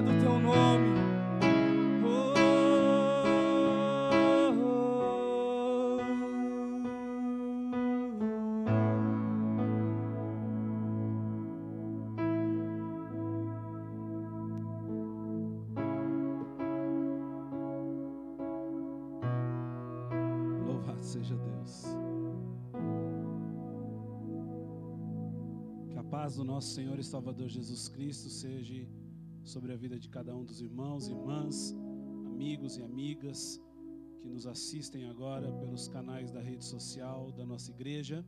glória do teu nome. Louvado seja Deus. Que a paz do nosso Senhor e Salvador Jesus Cristo seja sobre a vida de cada um dos irmãos, irmãs, amigos e amigas que nos assistem agora pelos canais da rede social da nossa igreja.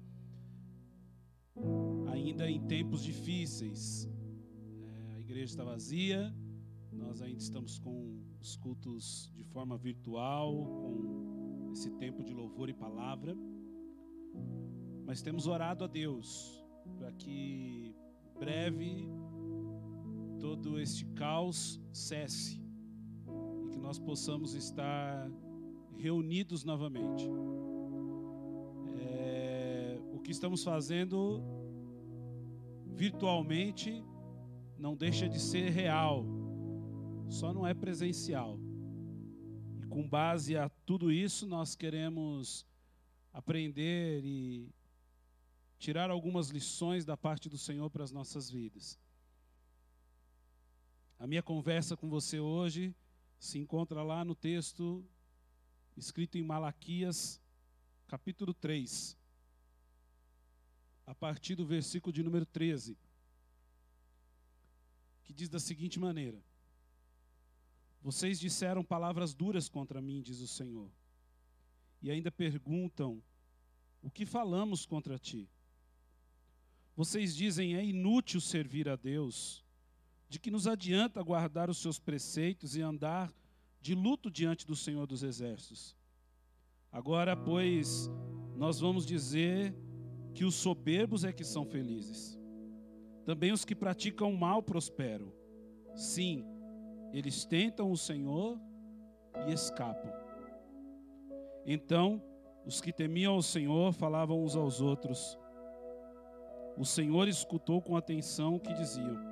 Ainda em tempos difíceis, é, a igreja está vazia, nós ainda estamos com os cultos de forma virtual, com esse tempo de louvor e palavra, mas temos orado a Deus para que breve todo este caos cesse e que nós possamos estar reunidos novamente. É, o que estamos fazendo virtualmente não deixa de ser real, só não é presencial. E com base a tudo isso, nós queremos aprender e tirar algumas lições da parte do Senhor para as nossas vidas. A minha conversa com você hoje se encontra lá no texto escrito em Malaquias, capítulo 3, a partir do versículo de número 13, que diz da seguinte maneira: Vocês disseram palavras duras contra mim, diz o Senhor, e ainda perguntam: O que falamos contra ti? Vocês dizem: É inútil servir a Deus. De que nos adianta guardar os seus preceitos e andar de luto diante do Senhor dos Exércitos? Agora, pois, nós vamos dizer que os soberbos é que são felizes. Também os que praticam mal prosperam. Sim, eles tentam o Senhor e escapam. Então, os que temiam o Senhor falavam uns aos outros. O Senhor escutou com atenção o que diziam.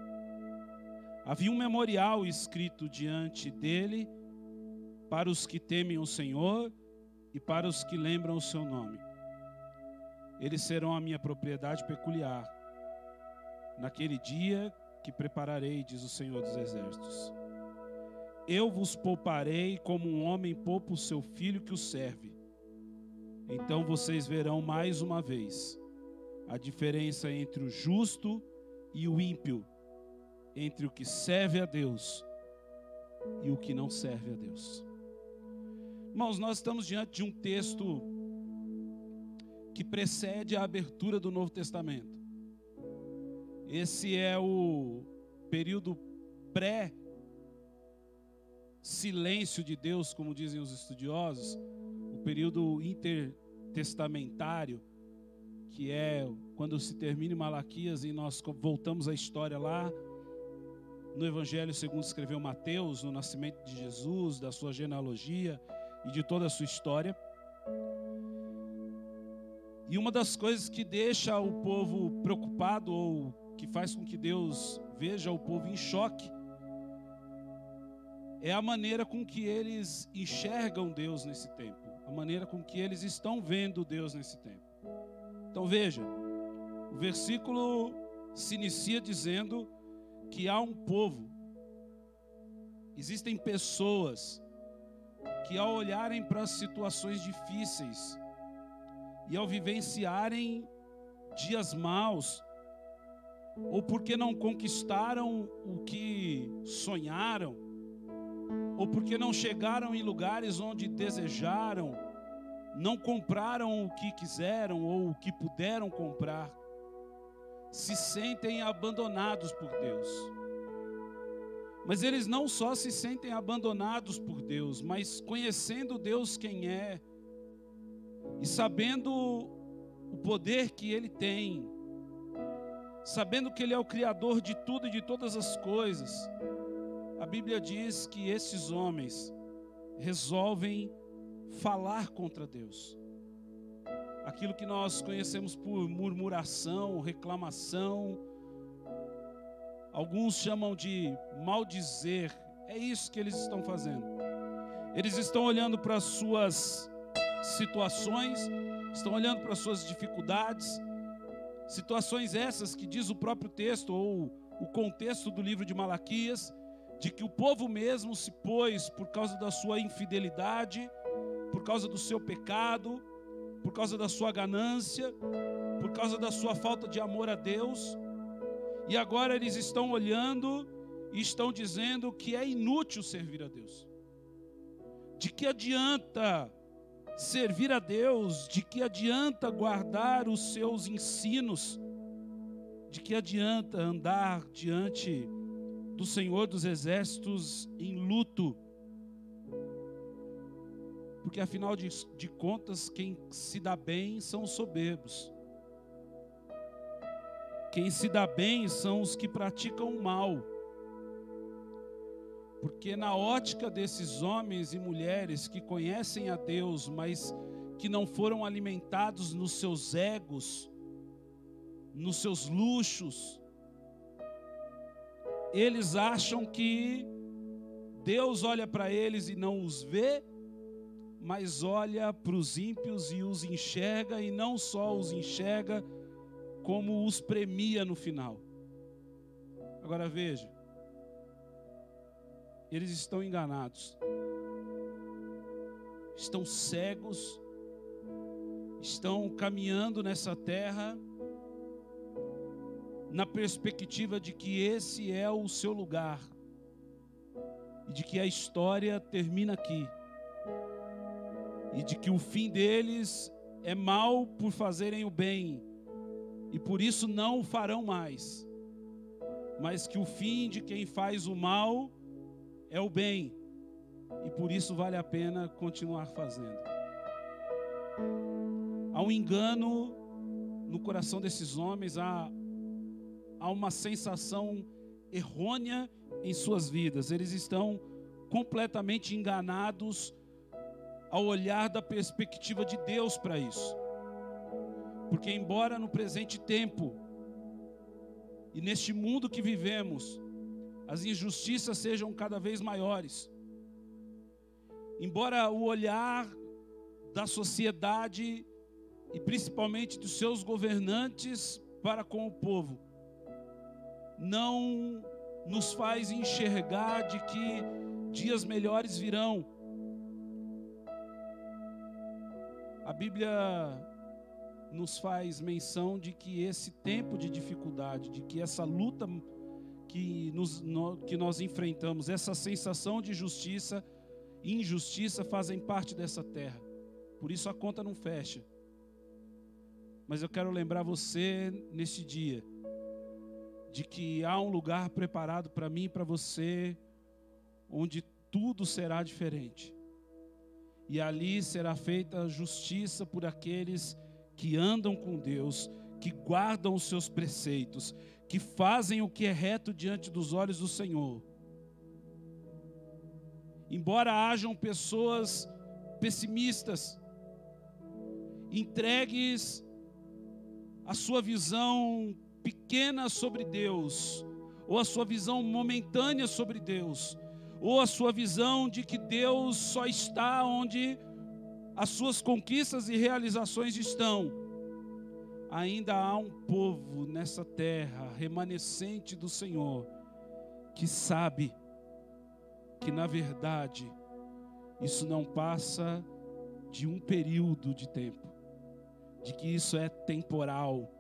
Havia um memorial escrito diante dele para os que temem o Senhor e para os que lembram o seu nome. Eles serão a minha propriedade peculiar. Naquele dia que prepararei, diz o Senhor dos Exércitos. Eu vos pouparei como um homem poupa o seu filho que o serve. Então vocês verão mais uma vez a diferença entre o justo e o ímpio, entre o que serve a Deus e o que não serve a Deus. Irmãos, nós estamos diante de um texto que precede a abertura do Novo Testamento. Esse é o período pré silêncio de Deus, como dizem os estudiosos, o período intertestamentário, que é quando se termina Malaquias e nós voltamos à história lá no Evangelho segundo escreveu Mateus, no nascimento de Jesus, da sua genealogia e de toda a sua história. E uma das coisas que deixa o povo preocupado ou que faz com que Deus veja o povo em choque é a maneira com que eles enxergam Deus nesse tempo, a maneira com que eles estão vendo Deus nesse tempo. Então veja, o versículo se inicia dizendo que há um povo, existem pessoas que ao olharem para as situações difíceis e ao vivenciarem dias maus, ou porque não conquistaram o que sonharam, ou porque não chegaram em lugares onde desejaram, não compraram o que quiseram ou o que puderam comprar, se sentem abandonados por Deus. Mas eles não só se sentem abandonados por Deus, mas conhecendo Deus quem é, e sabendo o poder que Ele tem, sabendo que Ele é o Criador de tudo e de todas as coisas, a Bíblia diz que esses homens resolvem falar contra Deus. Aquilo que nós conhecemos por murmuração, reclamação, alguns chamam de maldizer. É isso que eles estão fazendo. Eles estão olhando para as suas situações, estão olhando para as suas dificuldades, situações essas que diz o próprio texto ou o contexto do livro de Malaquias, de que o povo mesmo se pôs por causa da sua infidelidade, por causa do seu pecado, por causa da sua ganância, por causa da sua falta de amor a Deus, e agora eles estão olhando e estão dizendo que é inútil servir a Deus. De que adianta servir a Deus? De que adianta guardar os seus ensinos? De que adianta andar diante do Senhor dos Exércitos em luto? Porque afinal de, de contas, quem se dá bem são os soberbos. Quem se dá bem são os que praticam o mal. Porque na ótica desses homens e mulheres que conhecem a Deus, mas que não foram alimentados nos seus egos, nos seus luxos, eles acham que Deus olha para eles e não os vê, mas olha para os ímpios e os enxerga, e não só os enxerga, como os premia no final. Agora veja, eles estão enganados, estão cegos, estão caminhando nessa terra na perspectiva de que esse é o seu lugar e de que a história termina aqui e de que o fim deles é mal por fazerem o bem e por isso não o farão mais, mas que o fim de quem faz o mal é o bem, e por isso vale a pena continuar fazendo. Há um engano no coração desses homens, há, há uma sensação errônea em suas vidas, eles estão completamente enganados ao olhar da perspectiva de Deus para isso. Porque, embora no presente tempo e neste mundo que vivemos, as injustiças sejam cada vez maiores, embora o olhar da sociedade e principalmente dos seus governantes para com o povo não nos faz enxergar de que dias melhores virão. A Bíblia nos faz menção de que esse tempo de dificuldade, de que essa luta que, nos, no, que nós enfrentamos, essa sensação de justiça e injustiça fazem parte dessa terra. Por isso a conta não fecha. Mas eu quero lembrar você neste dia de que há um lugar preparado para mim e para você, onde tudo será diferente. E ali será feita justiça por aqueles que andam com Deus, que guardam os seus preceitos, que fazem o que é reto diante dos olhos do Senhor. Embora hajam pessoas pessimistas, entregues a sua visão pequena sobre Deus, ou a sua visão momentânea sobre Deus, ou a sua visão de que Deus só está onde as suas conquistas e realizações estão, ainda há um povo nessa terra, remanescente do Senhor, que sabe que na verdade isso não passa de um período de tempo, de que isso é temporal,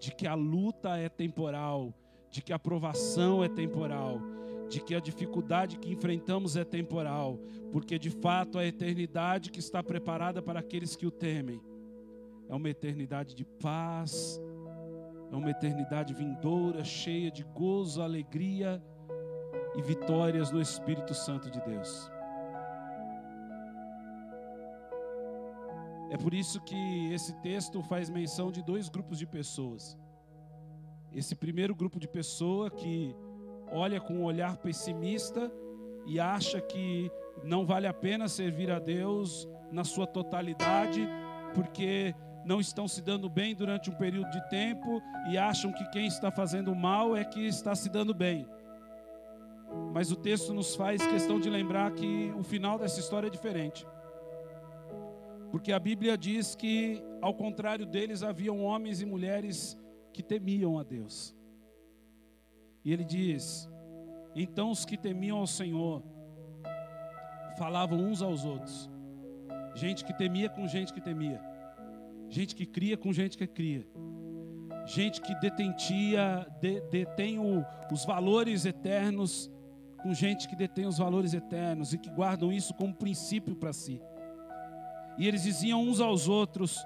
de que a luta é temporal, de que a provação é temporal, de que a dificuldade que enfrentamos é temporal, porque de fato a eternidade que está preparada para aqueles que o temem é uma eternidade de paz, é uma eternidade vindoura, cheia de gozo, alegria e vitórias no Espírito Santo de Deus. É por isso que esse texto faz menção de dois grupos de pessoas. Esse primeiro grupo de pessoa que olha com um olhar pessimista e acha que não vale a pena servir a Deus na sua totalidade, porque não estão se dando bem durante um período de tempo e acham que quem está fazendo mal é que está se dando bem. Mas o texto nos faz questão de lembrar que o final dessa história é diferente. Porque a Bíblia diz que, ao contrário deles, haviam homens e mulheres que temiam a Deus. E ele diz: Então os que temiam ao Senhor falavam uns aos outros. Gente que temia com gente que temia. Gente que cria com gente que cria. Gente que detentia, de, detém o, os valores eternos com gente que detém os valores eternos e que guardam isso como princípio para si. E eles diziam uns aos outros: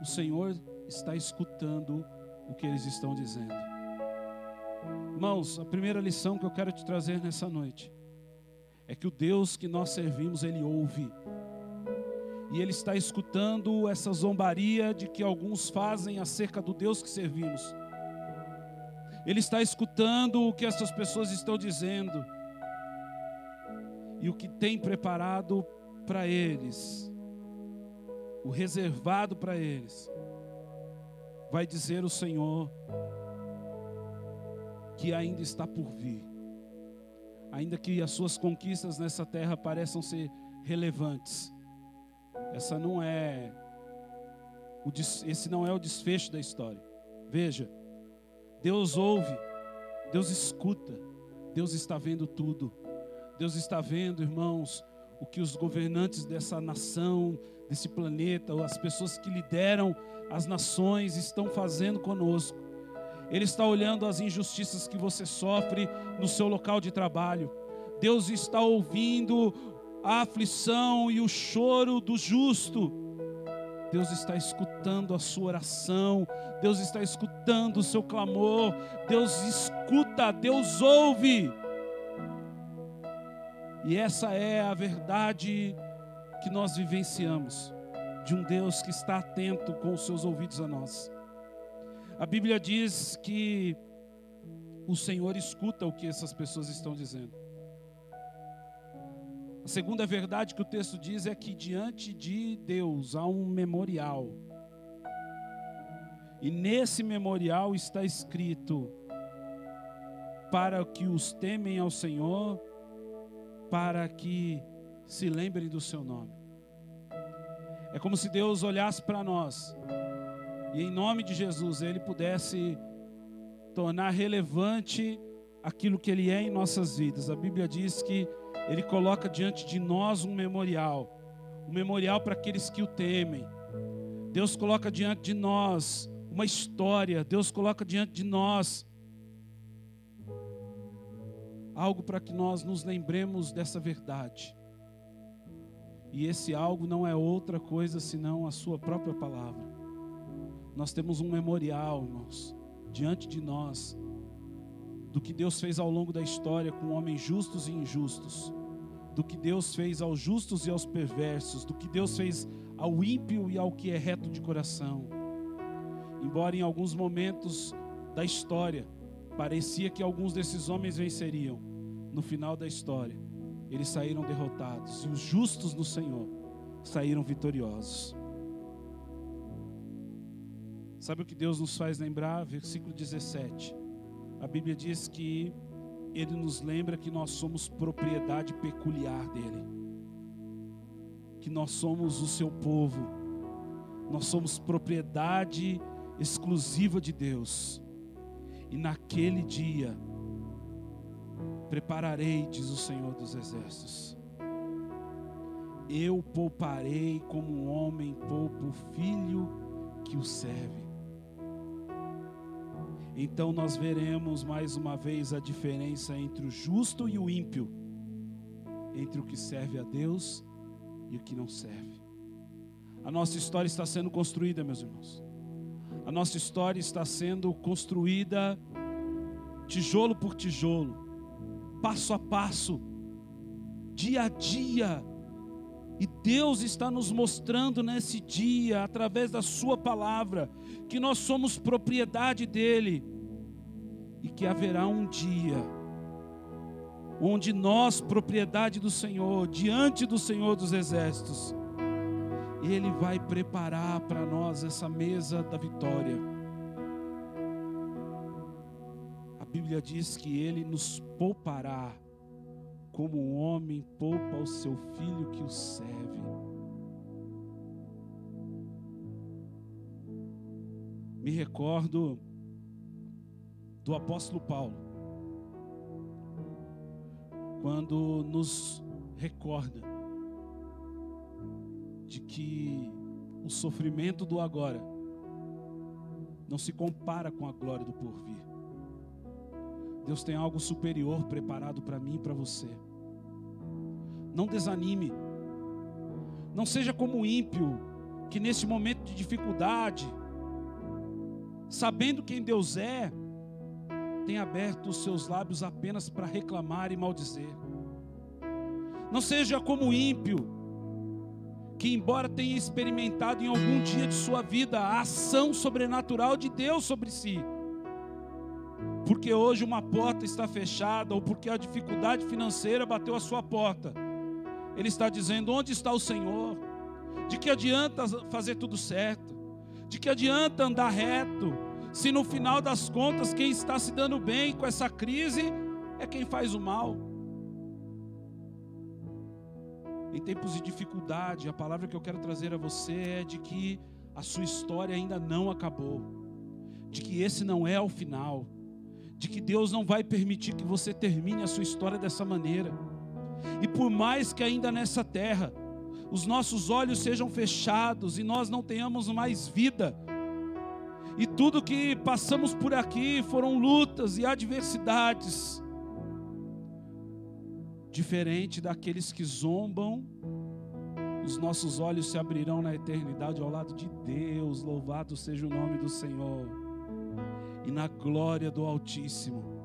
O Senhor está escutando o que eles estão dizendo. Irmãos, a primeira lição que eu quero te trazer nessa noite é que o Deus que nós servimos, Ele ouve. E Ele está escutando essa zombaria de que alguns fazem acerca do Deus que servimos. Ele está escutando o que essas pessoas estão dizendo. E o que tem preparado para eles, o reservado para eles, vai dizer o Senhor que ainda está por vir. Ainda que as suas conquistas nessa terra pareçam ser relevantes, essa não é o, esse não é o desfecho da história. Veja, Deus ouve, Deus escuta, Deus está vendo tudo. Deus está vendo, irmãos, o que os governantes dessa nação, desse planeta, as pessoas que lideram as nações estão fazendo conosco. Ele está olhando as injustiças que você sofre no seu local de trabalho. Deus está ouvindo a aflição e o choro do justo. Deus está escutando a sua oração, Deus está escutando o seu clamor, Deus escuta, Deus ouve. E essa é a verdade que nós vivenciamos, de um Deus que está atento com os seus ouvidos a nós. A Bíblia diz que o Senhor escuta o que essas pessoas estão dizendo. A segunda verdade que o texto diz é que diante de Deus há um memorial. E nesse memorial está escrito: para que os temem ao Senhor, para que se lembrem do seu nome. É como se Deus olhasse para nós e, em nome de Jesus, Ele pudesse tornar relevante aquilo que Ele é em nossas vidas. A Bíblia diz que Ele coloca diante de nós um memorial um memorial para aqueles que o temem. Deus coloca diante de nós uma história, Deus coloca diante de nós algo para que nós nos lembremos dessa verdade. E esse algo não é outra coisa senão a Sua própria palavra. Nós temos um memorial, irmãos, diante de nós, do que Deus fez ao longo da história com homens justos e injustos, do que Deus fez aos justos e aos perversos, do que Deus fez ao ímpio e ao que é reto de coração. Embora em alguns momentos da história parecia que alguns desses homens venceriam, no final da história, eles saíram derrotados e os justos no Senhor saíram vitoriosos. Sabe o que Deus nos faz lembrar? Versículo 17. A Bíblia diz que Ele nos lembra que nós somos propriedade peculiar dEle, que nós somos o seu povo, nós somos propriedade exclusiva de Deus, e naquele dia, Prepararei, diz o Senhor dos Exércitos. Eu pouparei como um homem poupa o filho que o serve. Então nós veremos mais uma vez a diferença entre o justo e o ímpio, entre o que serve a Deus e o que não serve. A nossa história está sendo construída, meus irmãos. A nossa história está sendo construída tijolo por tijolo passo a passo, dia a dia. E Deus está nos mostrando nesse dia, através da Sua palavra, que nós somos propriedade dEle e que haverá um dia onde nós, propriedade do Senhor, diante do Senhor dos Exércitos, Ele vai preparar para nós essa mesa da vitória. A Bíblia diz que Ele nos poupará, como um homem poupa o seu filho que o serve. Me recordo do apóstolo Paulo, quando nos recorda de que o sofrimento do agora não se compara com a glória do porvir. Deus tem algo superior preparado para mim e para você. Não desanime. Não seja como o ímpio que nesse momento de dificuldade, sabendo quem Deus é, tem aberto os seus lábios apenas para reclamar e maldizer. Não seja como o ímpio que, embora tenha experimentado em algum dia de sua vida a ação sobrenatural de Deus sobre si, porque hoje uma porta está fechada ou porque a dificuldade financeira bateu a sua porta, ele está dizendo: onde está o Senhor? De que adianta fazer tudo certo? De que adianta andar reto? Se no final das contas quem está se dando bem com essa crise é quem faz o mal. Em tempos de dificuldade, a palavra que eu quero trazer a você é de que a sua história ainda não acabou, de que esse não é o final, de que Deus não vai permitir que você termine a sua história dessa maneira. E por mais que ainda nessa terra os nossos olhos sejam fechados e nós não tenhamos mais vida, e tudo que passamos por aqui foram lutas e adversidades, diferente daqueles que zombam, os nossos olhos se abrirão na eternidade ao lado de Deus, louvado seja o nome do Senhor, e na glória do Altíssimo,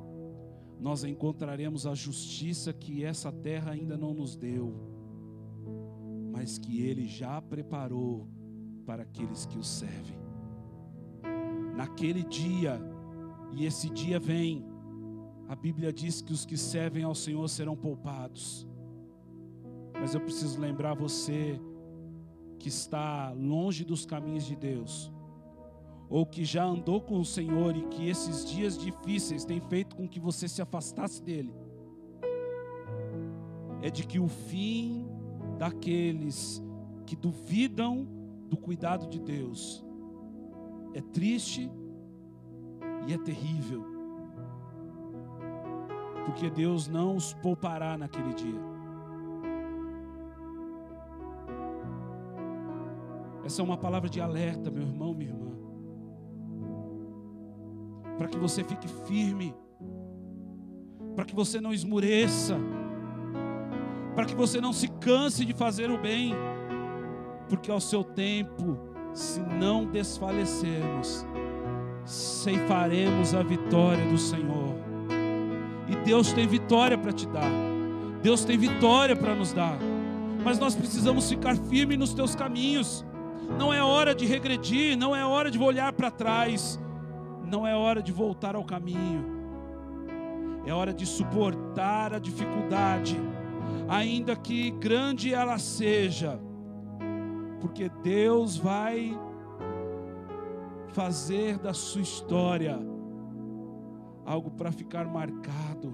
nós encontraremos a justiça que essa terra ainda não nos deu, mas que Ele já preparou para aqueles que o servem. Naquele dia, e esse dia vem, a Bíblia diz que os que servem ao Senhor serão poupados. Mas eu preciso lembrar você que está longe dos caminhos de Deus, ou que já andou com o Senhor e que esses dias difíceis têm feito com que você se afastasse dele. É de que o fim daqueles que duvidam do cuidado de Deus é triste e é terrível porque Deus não os poupará naquele dia. Essa é uma palavra de alerta, meu irmão, minha irmã. Para que você fique firme, para que você não esmureça, para que você não se canse de fazer o bem, porque ao seu tempo, se não desfalecermos, ceifaremos a vitória do Senhor. E Deus tem vitória para te dar. Deus tem vitória para nos dar. Mas nós precisamos ficar firmes nos teus caminhos. Não é hora de regredir, não é hora de olhar para trás. Não é hora de voltar ao caminho. É hora de suportar a dificuldade, ainda que grande ela seja. Porque Deus vai fazer da sua história algo para ficar marcado,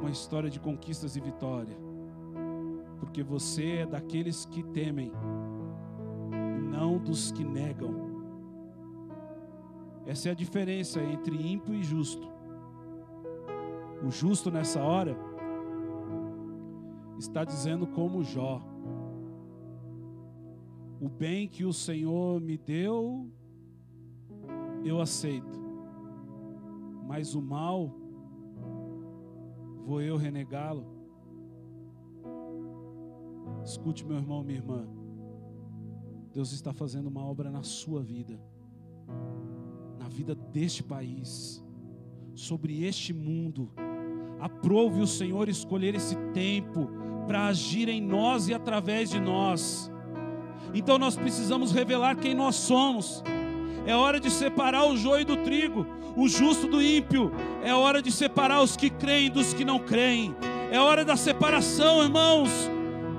uma história de conquistas e vitória, porque você é daqueles que temem, e não dos que negam. Essa é a diferença entre ímpio e justo. O justo nessa hora está dizendo como Jó: o bem que o Senhor me deu, eu aceito mas o mal, vou eu renegá-lo? Escute, meu irmão, minha irmã. Deus está fazendo uma obra na sua vida, vida deste país, sobre este mundo. Aprove o Senhor escolher esse tempo para agir em nós e através de nós. Então nós precisamos revelar quem nós somos. É hora de separar o joio do trigo, o justo do ímpio. É hora de separar os que creem dos que não creem. É hora da separação, irmãos,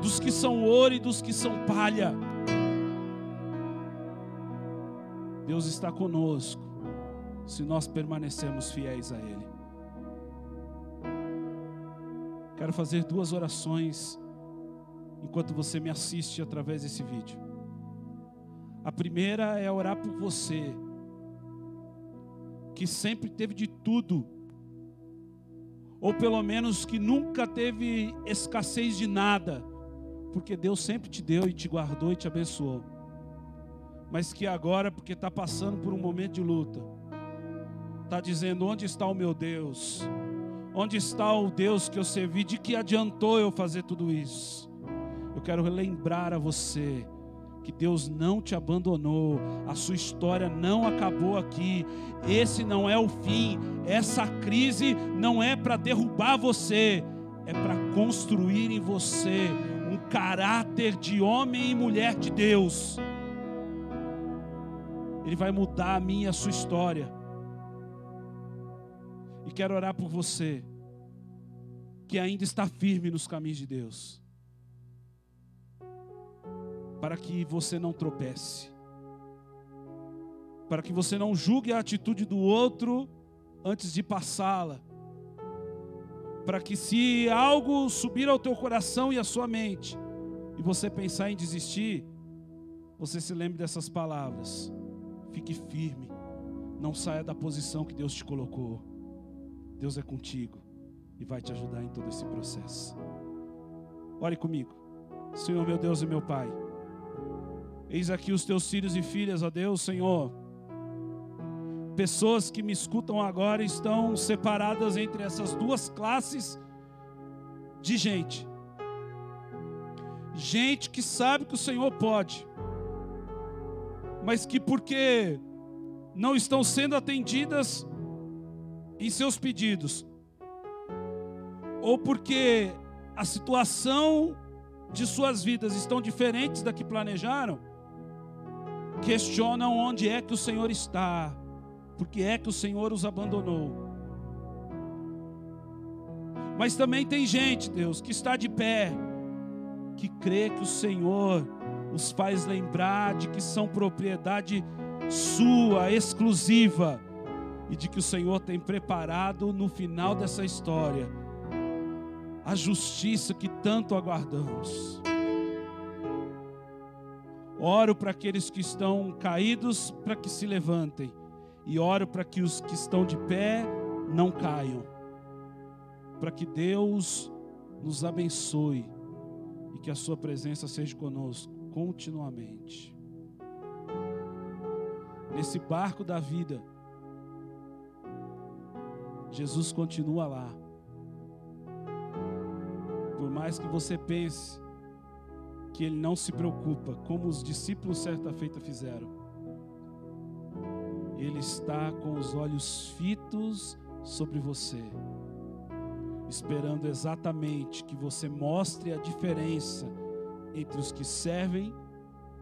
dos que são ouro e dos que são palha. Deus está conosco se nós permanecemos fiéis a Ele. Quero fazer duas orações enquanto você me assiste através desse vídeo. A primeira é orar por você, que sempre teve de tudo, ou pelo menos que nunca teve escassez de nada, porque Deus sempre te deu e te guardou e te abençoou, mas que agora, porque está passando por um momento de luta, está dizendo: onde está o meu Deus? Onde está o Deus que eu servi? De que adiantou eu fazer tudo isso? Eu quero lembrar a você que Deus não te abandonou, a sua história não acabou aqui. Esse não é o fim. Essa crise não é para derrubar você, é para construir em você um caráter de homem e mulher de Deus. Ele vai mudar a minha e a sua história. E quero orar por você que ainda está firme nos caminhos de Deus, para que você não tropece, para que você não julgue a atitude do outro antes de passá-la, para que se algo subir ao teu coração e à sua mente, e você pensar em desistir, você se lembre dessas palavras. Fique firme, não saia da posição que Deus te colocou. Deus é contigo e vai te ajudar em todo esse processo. Ore comigo. Senhor, meu Deus e meu Pai. Eis aqui os teus filhos e filhas, ó Deus, Senhor. Pessoas que me escutam agora estão separadas entre essas duas classes de gente. Gente que sabe que o Senhor pode, mas que porque não estão sendo atendidas em seus pedidos, ou porque a situação de suas vidas estão diferentes da que planejaram, questionam onde é que o Senhor está, porque é que o Senhor os abandonou. Mas também tem gente, Deus, que está de pé, que crê que o Senhor os faz lembrar de que são propriedade sua, exclusiva e de que o Senhor tem preparado no final dessa história a justiça que tanto aguardamos. Oro para aqueles que estão caídos para que se levantem, e oro para que os que estão de pé não caiam, para que Deus nos abençoe e que a Sua presença seja conosco continuamente. Nesse barco da vida, Jesus continua lá. Por mais que você pense que ele não se preocupa, como os discípulos certa feita fizeram. Ele está com os olhos fitos sobre você, esperando exatamente que você mostre a diferença entre os que servem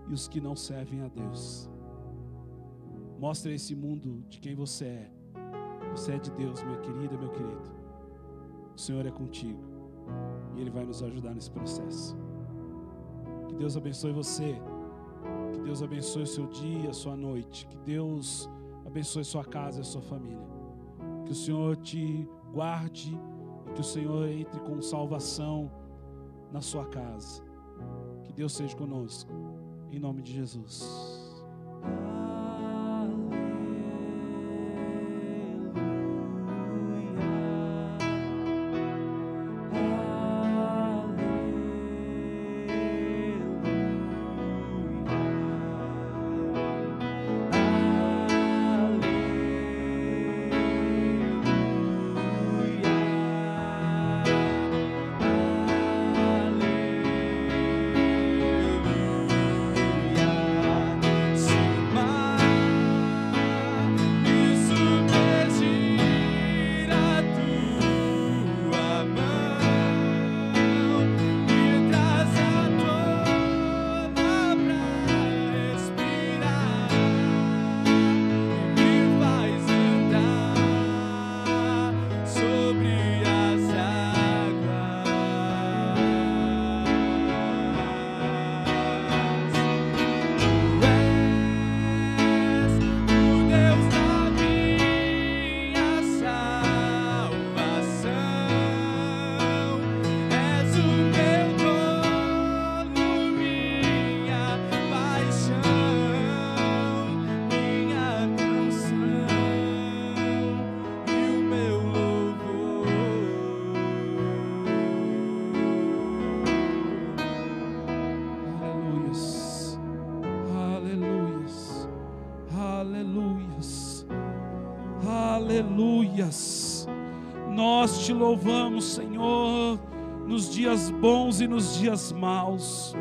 e os que não servem a Deus. Mostre a esse mundo de quem você é você é de Deus, minha querida, meu querido. O Senhor é contigo. E Ele vai nos ajudar nesse processo. Que Deus abençoe você. Que Deus abençoe o seu dia, a sua noite. Que Deus abençoe sua casa e a sua família. Que o Senhor te guarde e que o Senhor entre com salvação na sua casa. Que Deus seja conosco. Em nome de Jesus. Aleluias. Nós te louvamos, Senhor, nos dias bons e nos dias maus.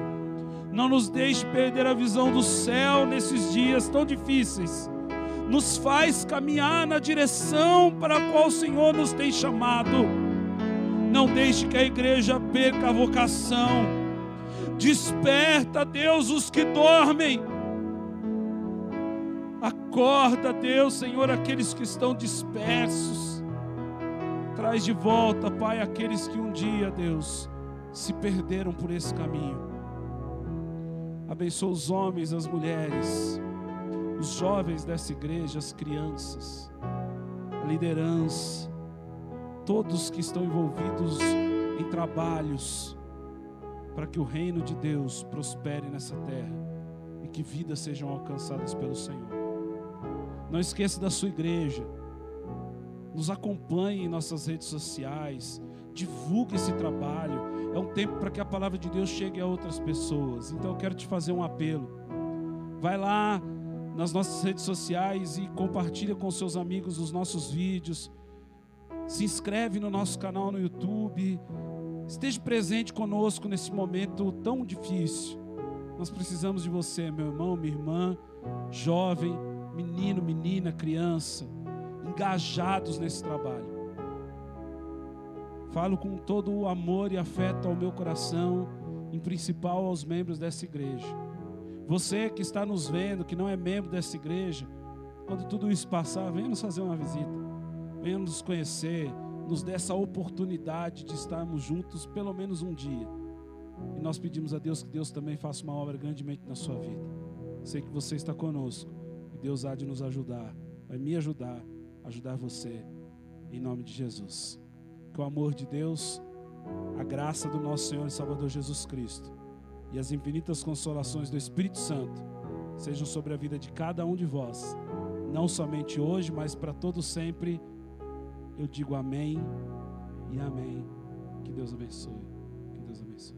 Não nos deixe perder a visão do céu nesses dias tão difíceis. Nos faz caminhar na direção para a qual o Senhor nos tem chamado. Não deixe que a igreja perca a vocação. Desperta, Deus, os que dormem. Acorda, Deus, Senhor, aqueles que estão dispersos. Traz de volta, Pai, aqueles que um dia, Deus, se perderam por esse caminho. Abençoa os homens, as mulheres, os jovens dessa igreja, as crianças, a liderança, todos que estão envolvidos em trabalhos, para que o reino de Deus prospere nessa terra e que vidas sejam alcançadas pelo Senhor. Não esqueça da sua igreja. Nos acompanhe em nossas redes sociais. Divulgue esse trabalho é um tempo para que a palavra de Deus chegue a outras pessoas. Então eu quero te fazer um apelo. Vai lá nas nossas redes sociais e compartilha com seus amigos os nossos vídeos. Se inscreve no nosso canal no YouTube. Esteja presente conosco nesse momento tão difícil. Nós precisamos de você, meu irmão, minha irmã, jovem, menino, menina, criança, engajados nesse trabalho. Falo com todo o amor e afeto ao meu coração, em principal aos membros dessa igreja. Você que está nos vendo, que não é membro dessa igreja, quando tudo isso passar, venha nos fazer uma visita. Venha nos conhecer, nos dê essa oportunidade de estarmos juntos pelo menos um dia. E nós pedimos a Deus que Deus também faça uma obra grandemente na sua vida. Sei que você está conosco Deus há de nos ajudar, vai me ajudar, ajudar você, em nome de Jesus. Que o amor de Deus, a graça do nosso Senhor e Salvador Jesus Cristo e as infinitas consolações do Espírito Santo sejam sobre a vida de cada um de vós, não somente hoje, mas para todo sempre. Eu digo amém e amém. Que Deus abençoe. Que Deus abençoe.